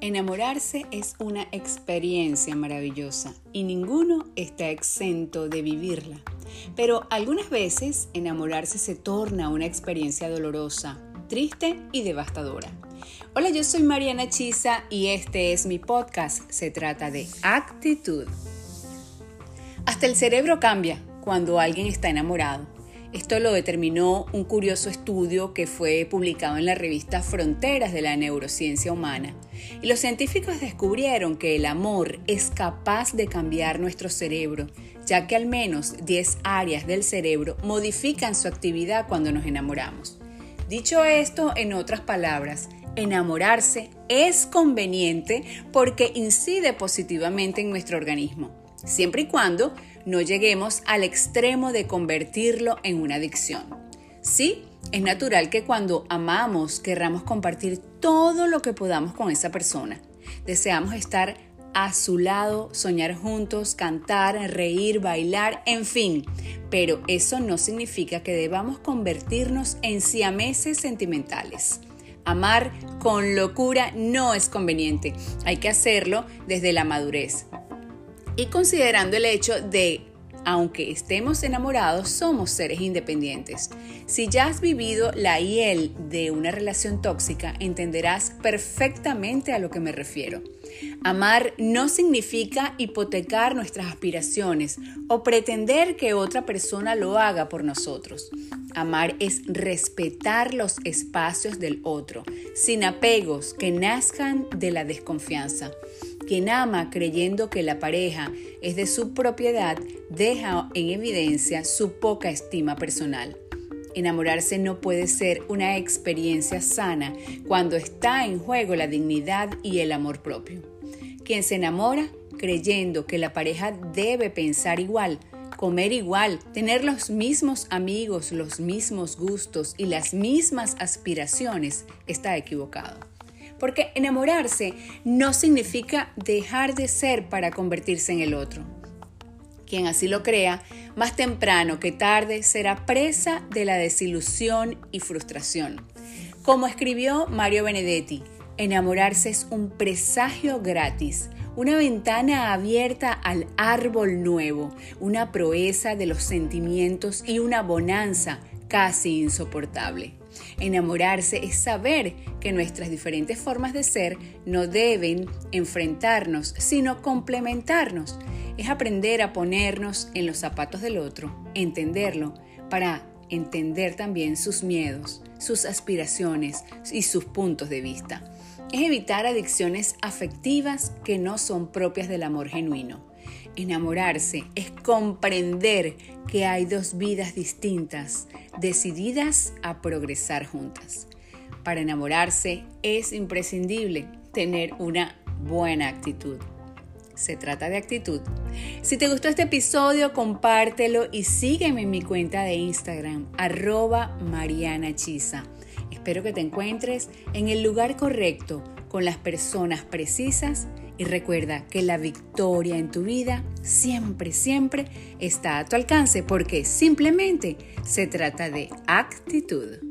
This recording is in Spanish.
Enamorarse es una experiencia maravillosa y ninguno está exento de vivirla. Pero algunas veces enamorarse se torna una experiencia dolorosa, triste y devastadora. Hola, yo soy Mariana Chisa y este es mi podcast. Se trata de actitud. Hasta el cerebro cambia cuando alguien está enamorado. Esto lo determinó un curioso estudio que fue publicado en la revista Fronteras de la Neurociencia Humana. Y los científicos descubrieron que el amor es capaz de cambiar nuestro cerebro, ya que al menos 10 áreas del cerebro modifican su actividad cuando nos enamoramos. Dicho esto, en otras palabras, enamorarse es conveniente porque incide positivamente en nuestro organismo, siempre y cuando no lleguemos al extremo de convertirlo en una adicción. Sí, es natural que cuando amamos querramos compartir todo lo que podamos con esa persona. Deseamos estar a su lado, soñar juntos, cantar, reír, bailar, en fin. Pero eso no significa que debamos convertirnos en siameses sentimentales. Amar con locura no es conveniente. Hay que hacerlo desde la madurez y considerando el hecho de aunque estemos enamorados, somos seres independientes. Si ya has vivido la hiel de una relación tóxica, entenderás perfectamente a lo que me refiero. Amar no significa hipotecar nuestras aspiraciones o pretender que otra persona lo haga por nosotros. Amar es respetar los espacios del otro, sin apegos que nazcan de la desconfianza. Quien ama creyendo que la pareja es de su propiedad deja en evidencia su poca estima personal. Enamorarse no puede ser una experiencia sana cuando está en juego la dignidad y el amor propio. Quien se enamora creyendo que la pareja debe pensar igual, comer igual, tener los mismos amigos, los mismos gustos y las mismas aspiraciones, está equivocado. Porque enamorarse no significa dejar de ser para convertirse en el otro. Quien así lo crea, más temprano que tarde será presa de la desilusión y frustración. Como escribió Mario Benedetti, enamorarse es un presagio gratis, una ventana abierta al árbol nuevo, una proeza de los sentimientos y una bonanza casi insoportable. Enamorarse es saber que nuestras diferentes formas de ser no deben enfrentarnos, sino complementarnos. Es aprender a ponernos en los zapatos del otro, entenderlo, para entender también sus miedos, sus aspiraciones y sus puntos de vista. Es evitar adicciones afectivas que no son propias del amor genuino. Enamorarse es comprender que hay dos vidas distintas, decididas a progresar juntas. Para enamorarse es imprescindible tener una buena actitud. Se trata de actitud. Si te gustó este episodio, compártelo y sígueme en mi cuenta de Instagram, arroba Mariana Espero que te encuentres en el lugar correcto, con las personas precisas y recuerda que la victoria en tu vida siempre, siempre está a tu alcance porque simplemente se trata de actitud.